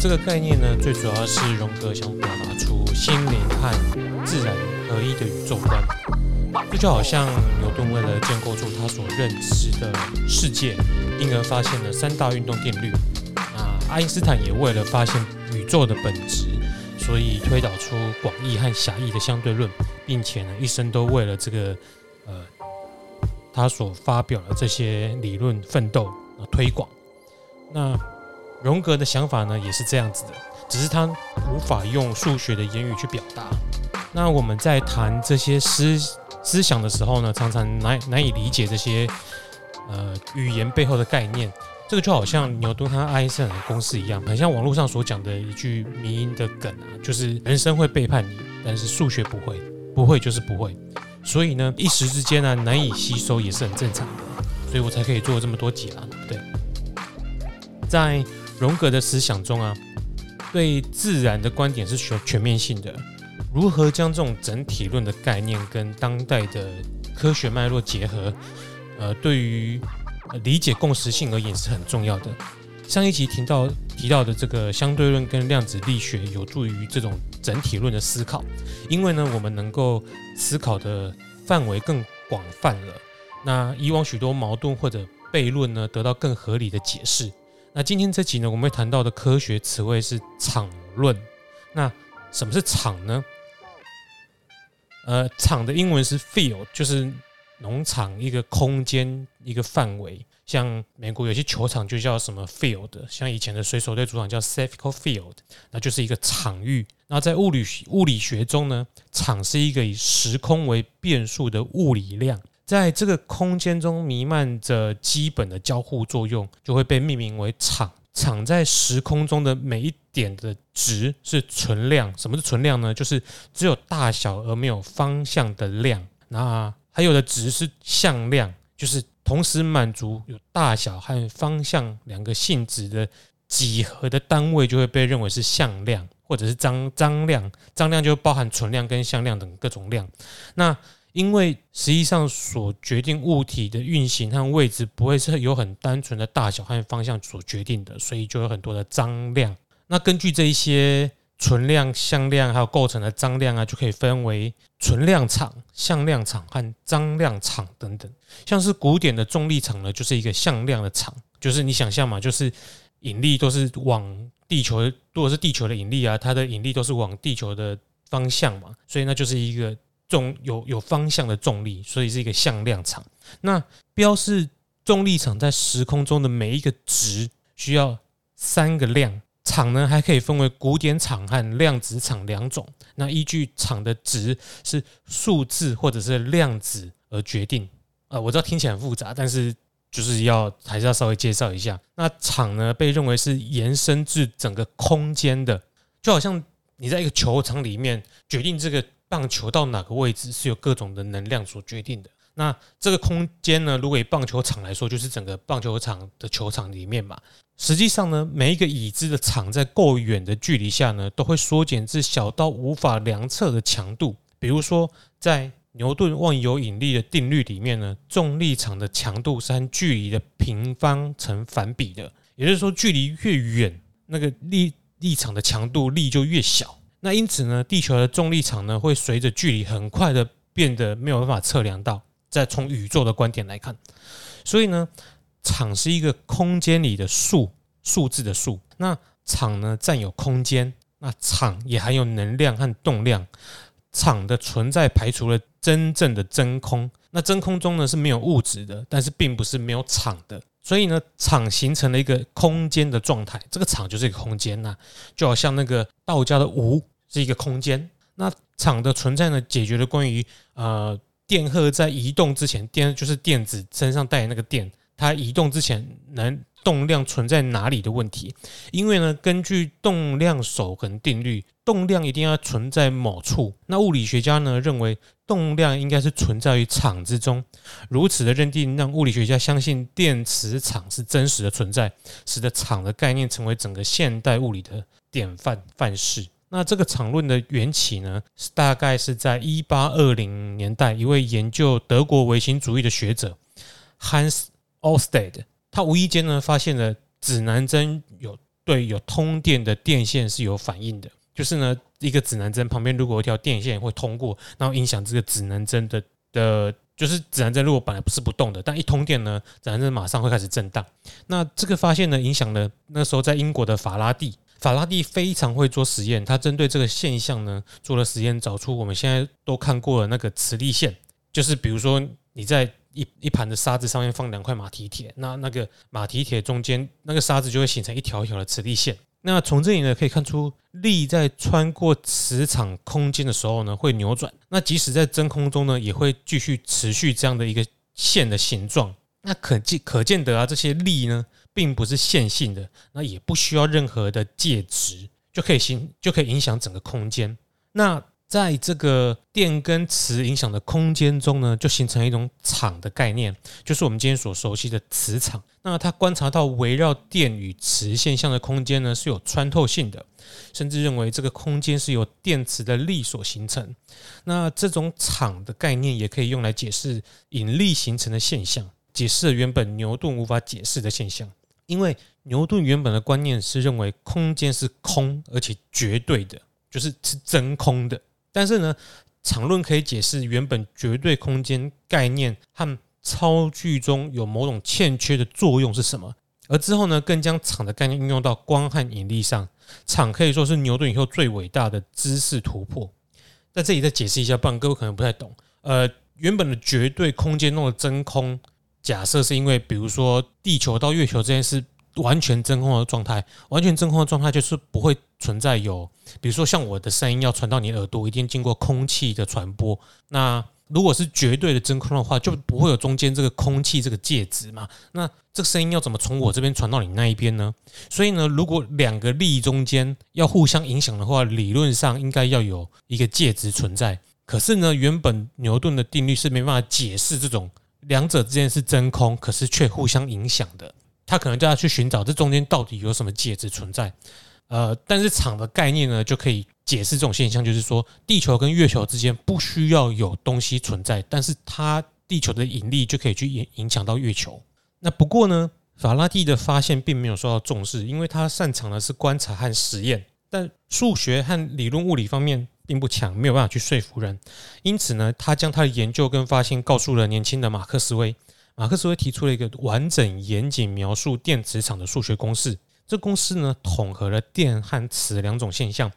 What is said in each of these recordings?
这个概念呢，最主要是荣格想表达出心灵和自然合一的宇宙观。这就好像牛顿为了建构出他所认知的世界，因而发现了三大运动定律。那爱因斯坦也为了发现宇宙的本质，所以推导出广义和狭义的相对论，并且呢，一生都为了这个。呃，他所发表的这些理论奋斗呃推广，那荣格的想法呢也是这样子的，只是他无法用数学的言语去表达。那我们在谈这些思思想的时候呢，常常难难以理解这些呃语言背后的概念。这个就好像牛顿和爱因斯坦的公式一样，很像网络上所讲的一句迷因的梗啊，就是人生会背叛你，但是数学不会，不会就是不会。所以呢，一时之间呢，难以吸收也是很正常的，所以我才可以做这么多集啦。对，在荣格的思想中啊，对自然的观点是全全面性的。如何将这种整体论的概念跟当代的科学脉络结合，呃，对于理解共识性而言是很重要的。上一集提到提到的这个相对论跟量子力学，有助于这种整体论的思考，因为呢，我们能够思考的范围更广泛了。那以往许多矛盾或者悖论呢，得到更合理的解释。那今天这集呢，我们会谈到的科学词汇是场论。那什么是场呢？呃，场的英文是 field，就是农场一个空间一个范围。像美国有些球场就叫什么 field，像以前的水手队主场叫 Safeco Field，那就是一个场域。那在物理物理学中呢，场是一个以时空为变数的物理量，在这个空间中弥漫着基本的交互作用，就会被命名为场。场在时空中的每一点的值是存量。什么是存量呢？就是只有大小而没有方向的量。那还有的值是向量，就是。同时满足有大小和方向两个性质的几何的单位，就会被认为是向量，或者是张张量。张量就包含存量跟向量等各种量。那因为实际上所决定物体的运行和位置不会是由很单纯的大小和方向所决定的，所以就有很多的张量。那根据这一些。存量、向量还有构成的张量啊，就可以分为存量场、向量场和张量场等等。像是古典的重力场呢，就是一个向量的场，就是你想象嘛，就是引力都是往地球，如果是地球的引力啊，它的引力都是往地球的方向嘛，所以那就是一个重有有方向的重力，所以是一个向量场。那标示重力场在时空中的每一个值需要三个量。场呢，还可以分为古典场和量子场两种。那依据场的值是数字或者是量子而决定。呃，我知道听起来很复杂，但是就是要还是要稍微介绍一下。那场呢，被认为是延伸至整个空间的，就好像你在一个球场里面决定这个棒球到哪个位置，是由各种的能量所决定的。那这个空间呢，如果以棒球场来说，就是整个棒球场的球场里面嘛。实际上呢，每一个已知的场在够远的距离下呢，都会缩减至小到无法量测的强度。比如说，在牛顿万有引力的定律里面呢，重力场的强度是和距离的平方成反比的。也就是说，距离越远，那个力力场的强度力就越小。那因此呢，地球的重力场呢，会随着距离很快的变得没有办法测量到。再从宇宙的观点来看，所以呢，场是一个空间里的数数字的数。那场呢，占有空间，那场也含有能量和动量。场的存在排除了真正的真空。那真空中呢，是没有物质的，但是并不是没有场的。所以呢，场形成了一个空间的状态。这个场就是一个空间呐，就好像那个道家的无是一个空间。那场的存在呢，解决了关于呃。电荷在移动之前，电就是电子身上带的那个电，它移动之前能动量存在哪里的问题。因为呢，根据动量守恒定律，动量一定要存在某处。那物理学家呢认为，动量应该是存在于场之中。如此的认定，让物理学家相信电磁场是真实的存在，使得场的概念成为整个现代物理的典范范式。那这个场论的缘起呢，是大概是在一八二零年代，一位研究德国唯心主义的学者 Hans Ørsted，他无意间呢发现了指南针有对有通电的电线是有反应的，就是呢一个指南针旁边如果有一条电线会通过，然后影响这个指南针的的，就是指南针如果本来不是不动的，但一通电呢，指南针马上会开始震荡。那这个发现呢，影响了那时候在英国的法拉第。法拉第非常会做实验，他针对这个现象呢做了实验，找出我们现在都看过的那个磁力线，就是比如说你在一一盘的沙子上面放两块马蹄铁，那那个马蹄铁中间那个沙子就会形成一条一条的磁力线。那从这里呢可以看出，力在穿过磁场空间的时候呢会扭转，那即使在真空中呢也会继续持续这样的一个线的形状。那可见可见得啊，这些力呢。并不是线性的，那也不需要任何的介质就可以形就可以影响整个空间。那在这个电跟磁影响的空间中呢，就形成一种场的概念，就是我们今天所熟悉的磁场。那他观察到围绕电与磁现象的空间呢是有穿透性的，甚至认为这个空间是由电磁的力所形成。那这种场的概念也可以用来解释引力形成的现象，解释了原本牛顿无法解释的现象。因为牛顿原本的观念是认为空间是空而且绝对的，就是是真空的。但是呢，场论可以解释原本绝对空间概念和超距中有某种欠缺的作用是什么。而之后呢，更将场的概念运用到光和引力上。场可以说是牛顿以后最伟大的知识突破。在这里再解释一下，不然各位可能不太懂。呃，原本的绝对空间中的真空。假设是因为，比如说地球到月球这件事完全真空的状态，完全真空的状态就是不会存在有，比如说像我的声音要传到你耳朵，一定经过空气的传播。那如果是绝对的真空的话，就不会有中间这个空气这个介质嘛。那这个声音要怎么从我这边传到你那一边呢？所以呢，如果两个力中间要互相影响的话，理论上应该要有一个介质存在。可是呢，原本牛顿的定律是没办法解释这种。两者之间是真空，可是却互相影响的。他可能就要去寻找这中间到底有什么介质存在。呃，但是场的概念呢，就可以解释这种现象，就是说地球跟月球之间不需要有东西存在，但是它地球的引力就可以去影影响到月球。那不过呢，法拉第的发现并没有受到重视，因为他擅长的是观察和实验，但数学和理论物理方面。并不强，没有办法去说服人，因此呢，他将他的研究跟发现告诉了年轻的马克思威。马克思韦提出了一个完整严谨描述电磁场的数学公式。这公式呢，统合了电和磁两种现象。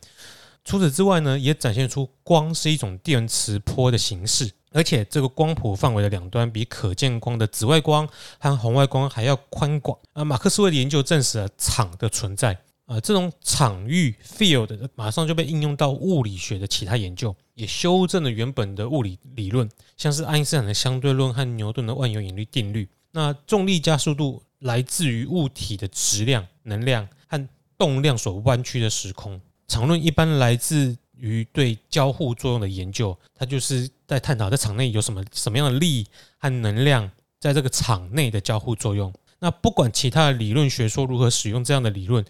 除此之外呢，也展现出光是一种电磁波的形式，而且这个光谱范围的两端比可见光的紫外光和红外光还要宽广。而马克思韦的研究证实了场的存在。呃，这种场域 field 马上就被应用到物理学的其他研究，也修正了原本的物理理论，像是爱因斯坦的相对论和牛顿的万有引力定律。那重力加速度来自于物体的质量、能量和动量所弯曲的时空。场论一般来自于对交互作用的研究，它就是在探讨在场内有什么什么样的力和能量在这个场内的交互作用。那不管其他的理论学说如何使用这样的理论。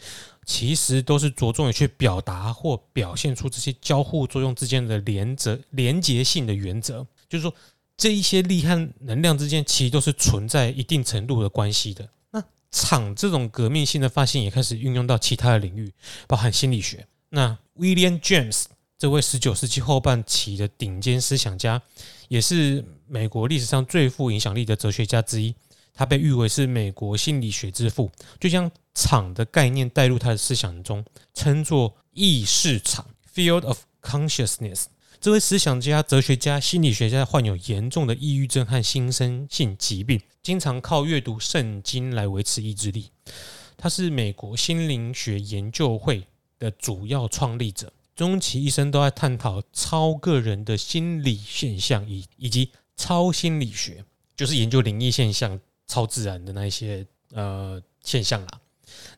其实都是着重于去表达或表现出这些交互作用之间的连则、连结性的原则，就是说这一些力和能量之间其实都是存在一定程度的关系的。那场这种革命性的发现也开始运用到其他的领域，包含心理学。那 William James 这位十九世纪后半期的顶尖思想家，也是美国历史上最富影响力的哲学家之一。他被誉为是美国心理学之父，就将场的概念带入他的思想中，称作意识场 （Field of Consciousness）。这位思想家、哲学家、心理学家患有严重的抑郁症和心身性疾病，经常靠阅读圣经来维持意志力。他是美国心灵学研究会的主要创立者，终其一生都在探讨超个人的心理现象以以及超心理学，就是研究灵异现象。超自然的那一些呃现象啦，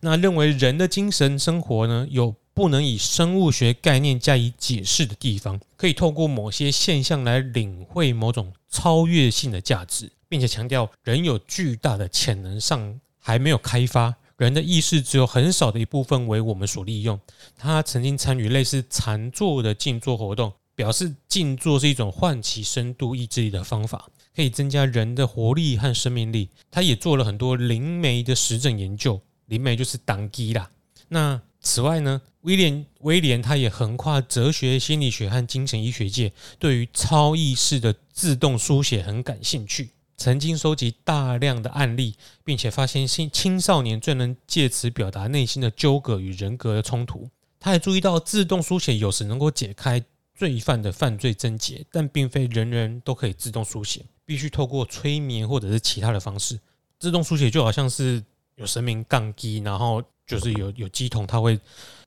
那认为人的精神生活呢，有不能以生物学概念加以解释的地方，可以透过某些现象来领会某种超越性的价值，并且强调人有巨大的潜能上还没有开发，人的意识只有很少的一部分为我们所利用。他曾经参与类似禅坐的静坐活动，表示静坐是一种唤起深度意志力的方法，可以增加人的活力和生命力。他也做了很多灵媒的实证研究，灵媒就是当机啦。那此外呢，威廉威廉他也横跨哲学、心理学和精神医学界，对于超意识的自动书写很感兴趣。曾经收集大量的案例，并且发现青青少年最能借此表达内心的纠葛与人格的冲突。他还注意到自动书写有时能够解开罪犯的犯罪症结，但并非人人都可以自动书写，必须透过催眠或者是其他的方式。自动书写就好像是有神明杠机，然后就是有有乩童，他会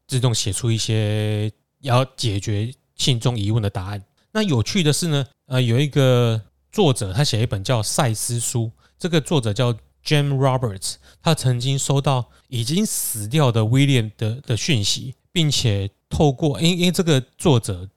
自动写出一些要解决信中疑问的答案。那有趣的是呢，呃，有一个。作者他写一本叫《赛斯书》，这个作者叫 James Roberts，他曾经收到已经死掉的威廉的的讯息，并且透过因因为这个作者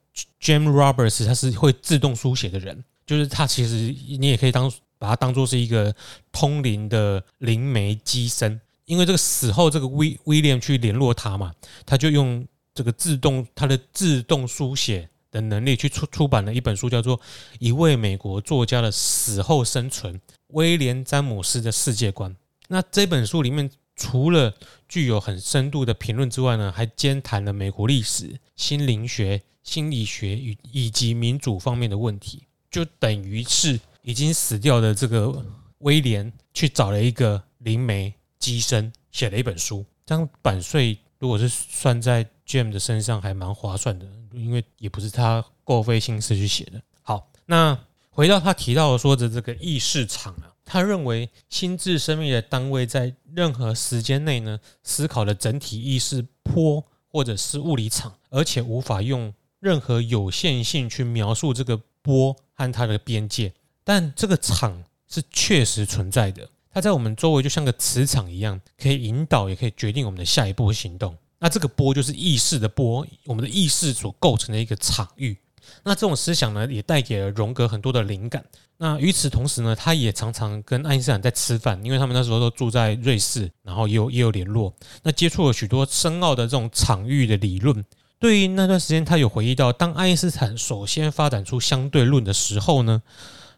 Jam Roberts 他是会自动书写的人，就是他其实你也可以当把他当做是一个通灵的灵媒机身，因为这个死后这个威威廉去联络他嘛，他就用这个自动他的自动书写。的能力去出出版了一本书，叫做《一位美国作家的死后生存：威廉·詹姆斯的世界观》。那这本书里面除了具有很深度的评论之外呢，还兼谈了美国历史、心灵学、心理学与以及民主方面的问题。就等于是已经死掉的这个威廉去找了一个灵媒机身写了一本书，这样版税如果是算在 James 的身上，还蛮划算的。因为也不是他够费心思去写的。好，那回到他提到说的这个意识场啊，他认为心智生命的单位在任何时间内呢，思考的整体意识波或者是物理场，而且无法用任何有限性去描述这个波和它的边界。但这个场是确实存在的，它在我们周围就像个磁场一样，可以引导，也可以决定我们的下一步行动。那这个波就是意识的波，我们的意识所构成的一个场域。那这种思想呢，也带给了荣格很多的灵感。那与此同时呢，他也常常跟爱因斯坦在吃饭，因为他们那时候都住在瑞士，然后也有也有联络。那接触了许多深奥的这种场域的理论。对于那段时间，他有回忆到，当爱因斯坦首先发展出相对论的时候呢，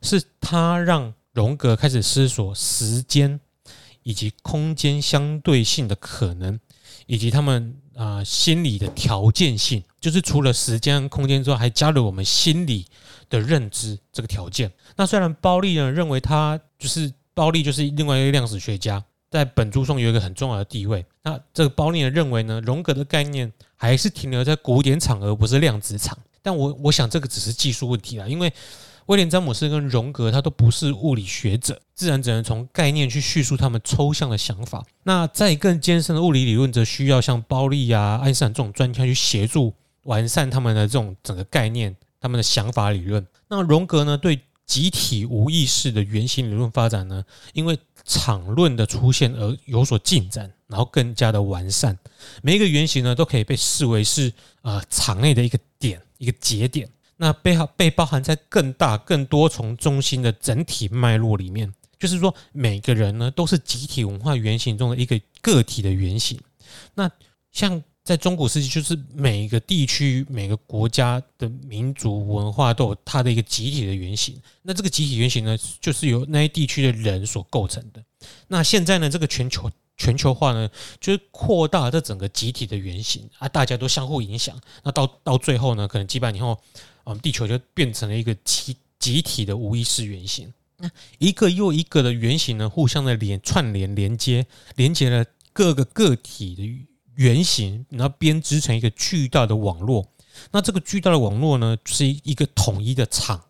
是他让荣格开始思索时间以及空间相对性的可能。以及他们啊心理的条件性，就是除了时间空间之外，还加了我们心理的认知这个条件。那虽然包利呢认为他就是包利就是另外一个量子学家，在本书中有一个很重要的地位。那这个包利呢认为呢，荣格的概念还是停留在古典场，而不是量子场。但我我想这个只是技术问题啦，因为。威廉·詹姆斯跟荣格，他都不是物理学者，自然只能从概念去叙述他们抽象的想法。那在更艰深的物理理论，则需要像包利啊、爱因斯坦这种专家去协助完善他们的这种整个概念、他们的想法理论。那荣格呢，对集体无意识的原型理论发展呢，因为场论的出现而有所进展，然后更加的完善。每一个原型呢，都可以被视为是呃场内的一个点、一个节点。那被被包含在更大、更多重中心的整体脉络里面，就是说，每个人呢都是集体文化原型中的一个个体的原型。那像在中古世纪，就是每一个地区、每个国家的民族文化都有它的一个集体的原型。那这个集体原型呢，就是由那些地区的人所构成的。那现在呢，这个全球全球化呢，就是扩大这整个集体的原型啊，大家都相互影响。那到到最后呢，可能几百年后。啊，地球就变成了一个集集体的无意识原型，那一个又一个的原型呢，互相的连串联连接，连接了各个个体的原型，然后编织成一个巨大的网络。那这个巨大的网络呢，是一个统一的场。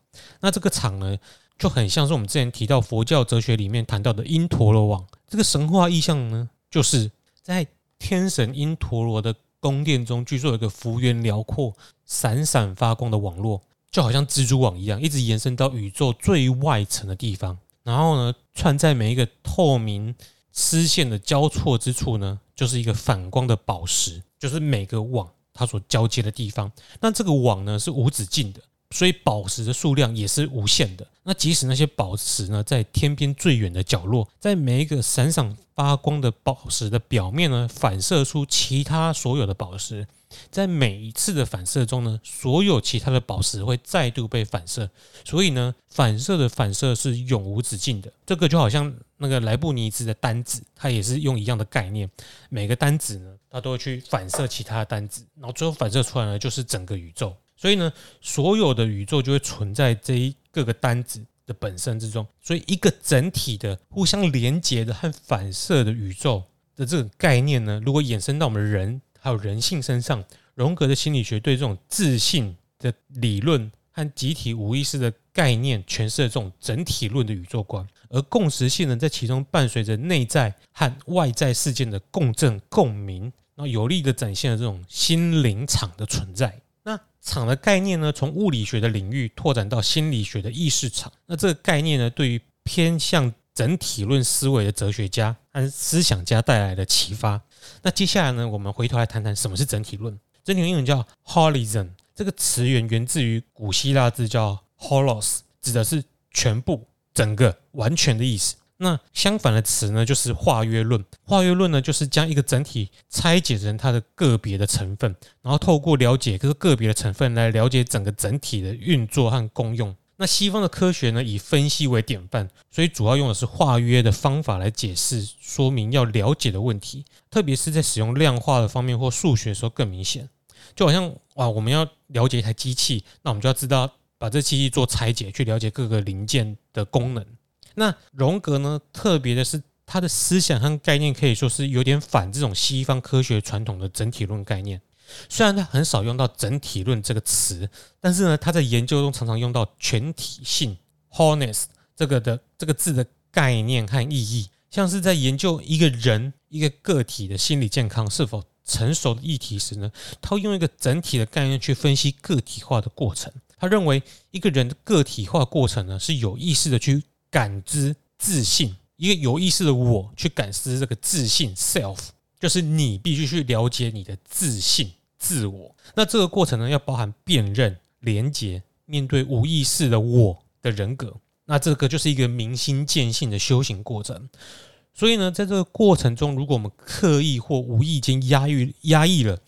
那这个场呢，就很像是我们之前提到佛教哲学里面谈到的因陀罗网。这个神话意象呢，就是在天神因陀罗的。宫殿中据说有一个幅员辽阔、闪闪发光的网络，就好像蜘蛛网一样，一直延伸到宇宙最外层的地方。然后呢，串在每一个透明丝线的交错之处呢，就是一个反光的宝石，就是每个网它所交接的地方。那这个网呢是无止境的，所以宝石的数量也是无限的。那即使那些宝石呢，在天边最远的角落，在每一个闪闪发光的宝石的表面呢，反射出其他所有的宝石。在每一次的反射中呢，所有其他的宝石会再度被反射，所以呢，反射的反射是永无止境的。这个就好像那个莱布尼兹的单子，它也是用一样的概念，每个单子呢，它都会去反射其他的单子，然后最后反射出来呢，就是整个宇宙。所以呢，所有的宇宙就会存在这一个个单子的本身之中。所以，一个整体的、互相连接的和反射的宇宙的这个概念呢，如果衍生到我们人。还有人性身上，荣格的心理学对这种自信的理论和集体无意识的概念诠释了这种整体论的宇宙观，而共识性呢，在其中伴随着内在和外在事件的共振共鸣，然后有力的展现了这种心灵场的存在。那场的概念呢，从物理学的领域拓展到心理学的意识场。那这个概念呢，对于偏向整体论思维的哲学家和思想家带来的启发。那接下来呢，我们回头来谈谈什么是整体论。整体论英文叫 holism，这个词源源自于古希腊字叫 holos，指的是全部、整个、完全的意思。那相反的词呢，就是化约论。化约论呢，就是将一个整体拆解成它的个别的成分，然后透过了解这个个别的成分来了解整个整体的运作和功用。那西方的科学呢，以分析为典范，所以主要用的是化约的方法来解释、说明要了解的问题，特别是在使用量化的方面或数学的时候更明显。就好像哇，我们要了解一台机器，那我们就要知道把这机器做拆解，去了解各个零件的功能。那荣格呢，特别的是他的思想和概念可以说是有点反这种西方科学传统的整体论概念。虽然他很少用到整体论这个词，但是呢，他在研究中常常用到全体性 h o n e s s 这个的这个字的概念和意义，像是在研究一个人一个个体的心理健康是否成熟的议题时呢，他会用一个整体的概念去分析个体化的过程。他认为一个人的个体化过程呢，是有意识的去感知自信，一个有意识的我去感知这个自信 （self）。就是你必须去了解你的自信、自我。那这个过程呢，要包含辨认、连接、面对无意识的我的人格。那这个就是一个明心见性的修行过程。所以呢，在这个过程中，如果我们刻意或无意间压抑、压抑了，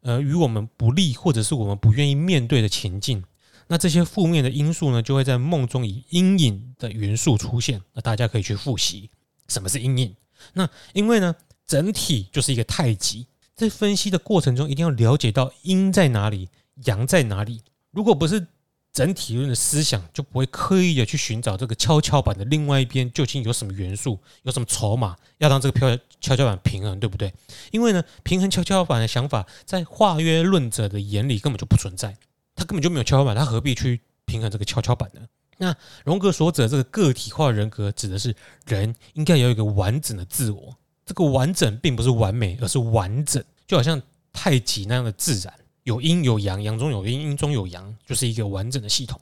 呃，与我们不利或者是我们不愿意面对的情境，那这些负面的因素呢，就会在梦中以阴影的元素出现。那大家可以去复习什么是阴影。那因为呢，整体就是一个太极，在分析的过程中，一定要了解到阴在哪里，阳在哪里。如果不是整体论的思想，就不会刻意的去寻找这个跷跷板的另外一边究竟有什么元素，有什么筹码，要让这个飘跷跷板平衡，对不对？因为呢，平衡跷跷板的想法，在化约论者的眼里根本就不存在，他根本就没有跷跷板，他何必去平衡这个跷跷板呢？那荣格所指的这个个体化人格，指的是人应该有一个完整的自我。这个完整并不是完美，而是完整，就好像太极那样的自然，有阴有阳，阳中有阴，阴中有阳，就是一个完整的系统。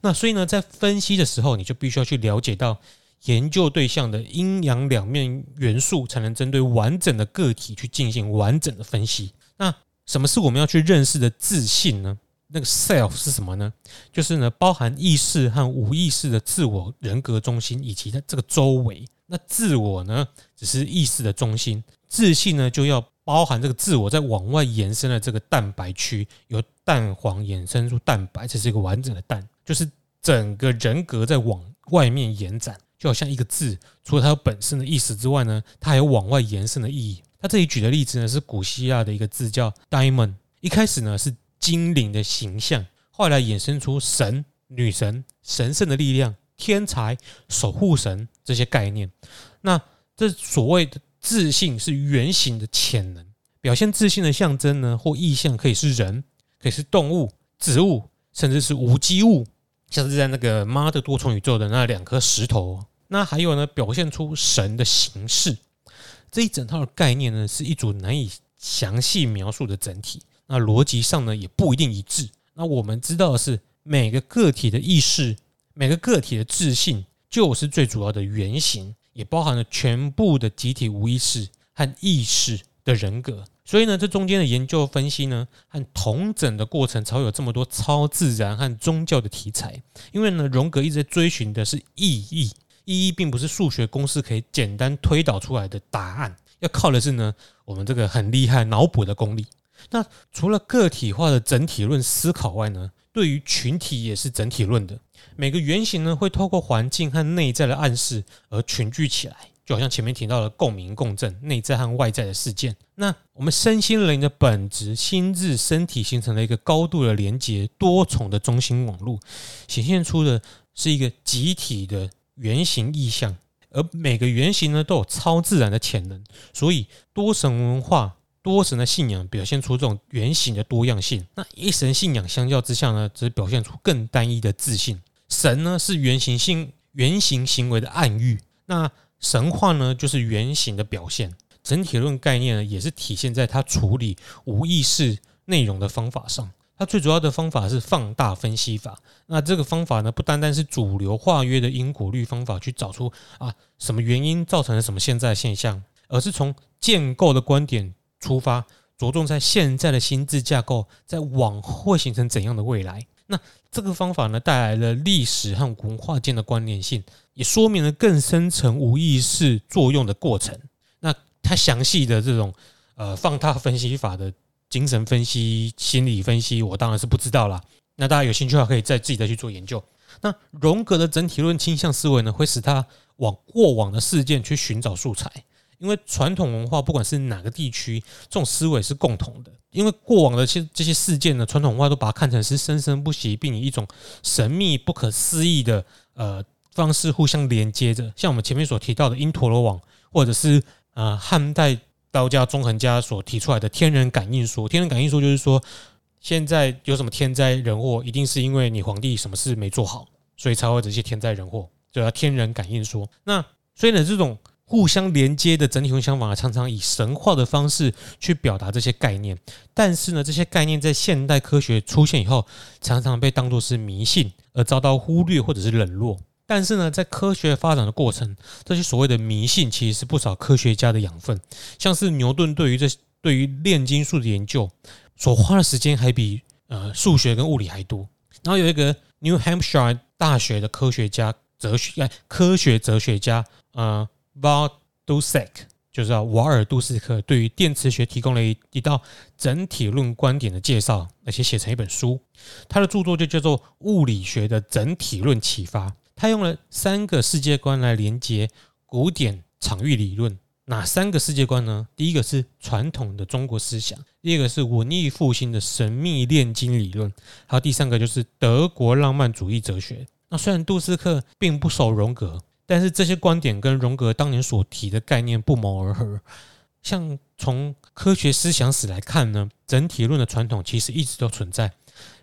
那所以呢，在分析的时候，你就必须要去了解到研究对象的阴阳两面元素，才能针对完整的个体去进行完整的分析。那什么是我们要去认识的自信呢？那个 self 是什么呢？就是呢，包含意识和无意识的自我人格中心以及它这个周围。那自我呢，只是意识的中心；自信呢，就要包含这个自我在往外延伸的这个蛋白区，由蛋黄衍生出蛋白，这是一个完整的蛋，就是整个人格在往外面延展，就好像一个字，除了它有本身的意思之外呢，它还有往外延伸的意义。他这里举的例子呢，是古希腊的一个字叫 diamond，一开始呢是精灵的形象，后来衍生出神、女神、神圣的力量。天才、守护神这些概念，那这所谓的自信是原型的潜能，表现自信的象征呢，或意象可以是人，可以是动物、植物，甚至是无机物，像是在那个妈的多重宇宙的那两颗石头。那还有呢，表现出神的形式，这一整套的概念呢，是一组难以详细描述的整体。那逻辑上呢，也不一定一致。那我们知道的是，每个个体的意识。每个个体的自信就是最主要的原型，也包含了全部的集体无意识和意识的人格。所以呢，这中间的研究分析呢，和统整的过程才会有这么多超自然和宗教的题材。因为呢，荣格一直在追寻的是意义，意义并不是数学公式可以简单推导出来的答案，要靠的是呢，我们这个很厉害脑补的功力。那除了个体化的整体论思考外呢，对于群体也是整体论的。每个原型呢，会透过环境和内在的暗示而群聚起来。就好像前面提到的共鸣共振，内在和外在的事件。那我们身心灵的本质，心智、身体形成了一个高度的连接，多重的中心网络，显现出的是一个集体的原型意象。而每个原型呢，都有超自然的潜能。所以多神文化、多神的信仰表现出这种原型的多样性。那一神信仰相较之下呢，则表现出更单一的自信。神呢，是原型性、原型行为的暗喻。那神话呢，就是原型的表现。整体论概念呢，也是体现在它处理无意识内容的方法上。它最主要的方法是放大分析法。那这个方法呢，不单单是主流化约的因果律方法去找出啊什么原因造成了什么现在现象，而是从建构的观点出发，着重在现在的心智架构在往后形成怎样的未来。那这个方法呢，带来了历史和文化间的关联性。也说明了更深层无意识作用的过程。那它详细的这种呃放大分析法的精神分析、心理分析，我当然是不知道啦。那大家有兴趣的话，可以再自己再去做研究。那荣格的整体论倾向思维呢，会使他往过往的事件去寻找素材，因为传统文化不管是哪个地区，这种思维是共同的。因为过往的这这些事件呢，传统文化都把它看成是生生不息，并以一种神秘不可思议的呃。方式互相连接着，像我们前面所提到的因陀罗网，或者是呃汉代道家纵横家所提出来的天人感应说。天人感应说就是说，现在有什么天灾人祸，一定是因为你皇帝什么事没做好，所以才会这些天灾人祸，就叫天人感应说。那所以呢，这种互相连接的整体性想法，常常以神话的方式去表达这些概念。但是呢，这些概念在现代科学出现以后，常常被当作是迷信，而遭到忽略或者是冷落。但是呢，在科学发展的过程，这些所谓的迷信其实是不少科学家的养分。像是牛顿对于这对于炼金术的研究所花的时间，还比呃数学跟物理还多。然后有一个 New Hampshire 大学的科学家、哲学科学哲学家呃 Val d u s e k 就是瓦尔杜斯克，对于电磁学提供了一一道整体论观点的介绍，而且写成一本书。他的著作就叫做《物理学的整体论启发》。他用了三个世界观来连接古典场域理论，哪三个世界观呢？第一个是传统的中国思想，第二个是文艺复兴的神秘炼金理论，还有第三个就是德国浪漫主义哲学。那虽然杜斯克并不熟荣格，但是这些观点跟荣格当年所提的概念不谋而合。像从科学思想史来看呢，整体论的传统其实一直都存在。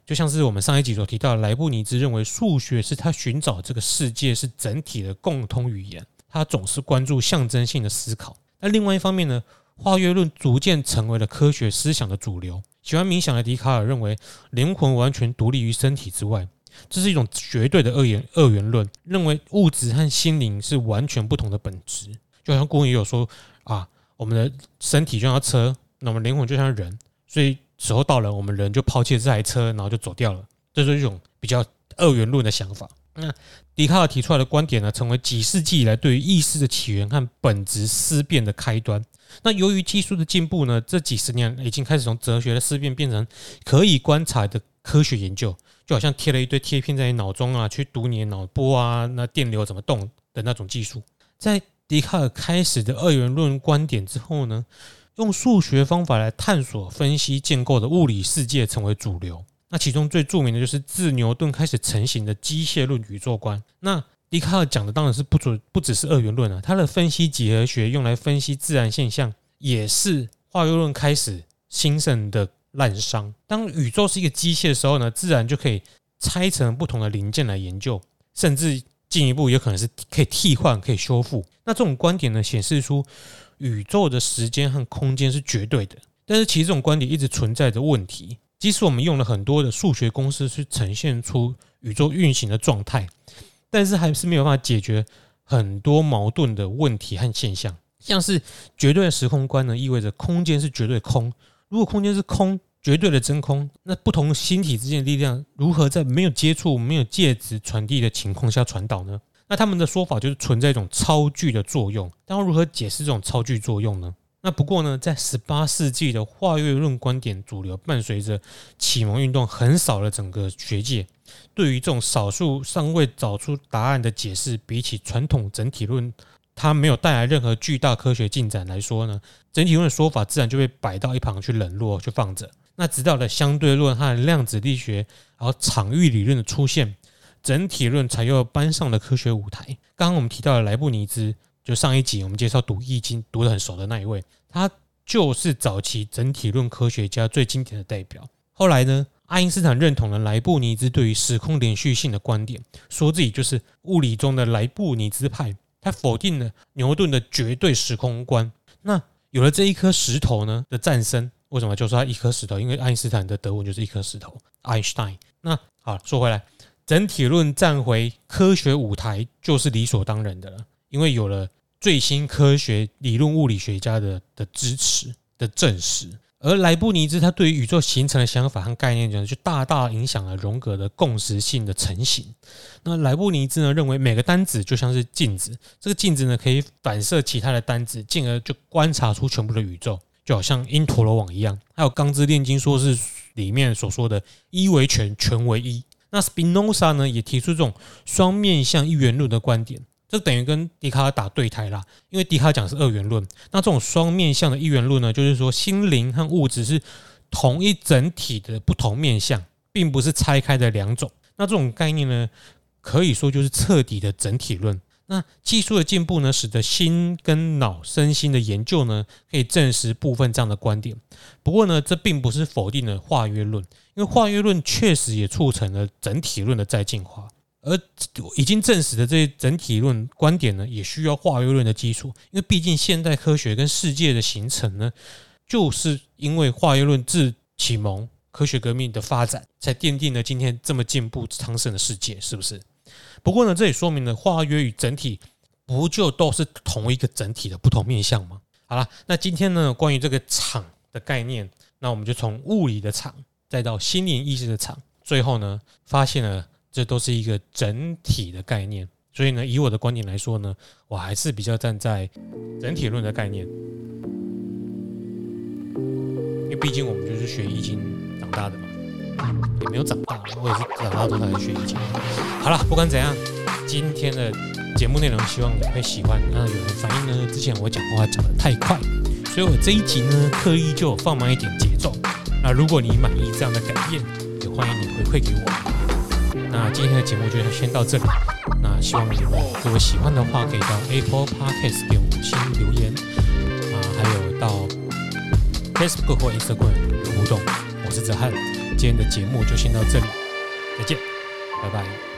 就像是我们上一集所提到，莱布尼兹认为数学是他寻找这个世界是整体的共通语言，他总是关注象征性的思考。那另外一方面呢，化约论逐渐成为了科学思想的主流。喜欢冥想的笛卡尔认为灵魂完全独立于身体之外，这是一种绝对的二元二元论，认为物质和心灵是完全不同的本质。就好像古人也有说啊，我们的身体就像车，那我们灵魂就像人，所以。时候到了，我们人就抛弃这台车，然后就走掉了。这是一种比较二元论的想法。那笛卡尔提出来的观点呢，成为几世纪以来对于意识的起源和本质思辨的开端。那由于技术的进步呢，这几十年已经开始从哲学的思辨变成可以观察的科学研究，就好像贴了一堆贴片在你脑中啊，去读你的脑波啊，那电流怎么动的那种技术。在笛卡尔开始的二元论观点之后呢，用数学方法来探索、分析、建构的物理世界成为主流。那其中最著名的就是自牛顿开始成型的机械论宇宙观。那笛卡尔讲的当然是不准，不只是二元论啊，他的分析几何学用来分析自然现象，也是化约论开始兴盛的滥伤。当宇宙是一个机械的时候呢，自然就可以拆成不同的零件来研究，甚至进一步有可能是可以替换、可以修复。那这种观点呢，显示出。宇宙的时间和空间是绝对的，但是其实这种观点一直存在着问题。即使我们用了很多的数学公式去呈现出宇宙运行的状态，但是还是没有办法解决很多矛盾的问题和现象。像是绝对的时空观呢，意味着空间是绝对空。如果空间是空，绝对的真空，那不同星体之间的力量如何在没有接触、没有介质传递的情况下传导呢？那他们的说法就是存在一种超距的作用。但要如何解释这种超距作用呢？那不过呢，在十八世纪的化约论观点主流，伴随着启蒙运动横扫了整个学界。对于这种少数尚未找出答案的解释，比起传统整体论，它没有带来任何巨大科学进展来说呢，整体论的说法自然就被摆到一旁去冷落，去放着。那直到了相对论和量子力学，然后场域理论的出现，整体论才又搬上了科学舞台。刚刚我们提到的莱布尼兹。就上一集我们介绍读《易经》读得很熟的那一位，他就是早期整体论科学家最经典的代表。后来呢，爱因斯坦认同了莱布尼兹对于时空连续性的观点，说自己就是物理中的莱布尼兹派。他否定了牛顿的绝对时空观。那有了这一颗石头呢的诞生，为什么就说他一颗石头？因为爱因斯坦的德文就是一颗石头，Einstein。那好，说回来，整体论站回科学舞台就是理所当然的了。因为有了最新科学理论物理学家的的支持的证实，而莱布尼兹他对于宇宙形成的想法和概念呢，就大大影响了荣格的共识性的成型。那莱布尼兹呢认为每个单子就像是镜子，这个镜子呢可以反射其他的单子，进而就观察出全部的宇宙，就好像因陀罗网一样。还有《钢之炼金术士》里面所说的“一为全，全为一”。那斯宾诺萨呢也提出这种双面向一元论的观点。这等于跟笛卡尔打对台啦，因为笛卡尔讲是二元论，那这种双面向的一元论呢，就是说心灵和物质是同一整体的不同面向，并不是拆开的两种。那这种概念呢，可以说就是彻底的整体论。那技术的进步呢，使得心跟脑身心的研究呢，可以证实部分这样的观点。不过呢，这并不是否定了化约论，因为化约论确实也促成了整体论的再进化。而已经证实的这些整体论观点呢，也需要化约论的基础，因为毕竟现代科学跟世界的形成呢，就是因为化约论自启蒙科学革命的发展，才奠定了今天这么进步昌盛的世界，是不是？不过呢，这也说明了化约与整体不就都是同一个整体的不同面向吗？好了，那今天呢，关于这个场的概念，那我们就从物理的场，再到心灵意识的场，最后呢，发现了。这都是一个整体的概念，所以呢，以我的观点来说呢，我还是比较站在整体论的概念，因为毕竟我们就是学易经长大的嘛，也没有长大，我也是长大都在学易经。好了，不管怎样，今天的节目内容希望你会喜欢。那有人反映呢，之前我讲话讲得太快，所以我这一集呢，刻意就放慢一点节奏。那如果你满意这样的改变，也欢迎你回馈给我。那今天的节目就先到这里。那希望你们如果喜欢的话，可以到 Apple Podcast 给五星留言啊，还有到 Facebook 或 Instagram 有互动。我是哲瀚，今天的节目就先到这里，再见，拜拜。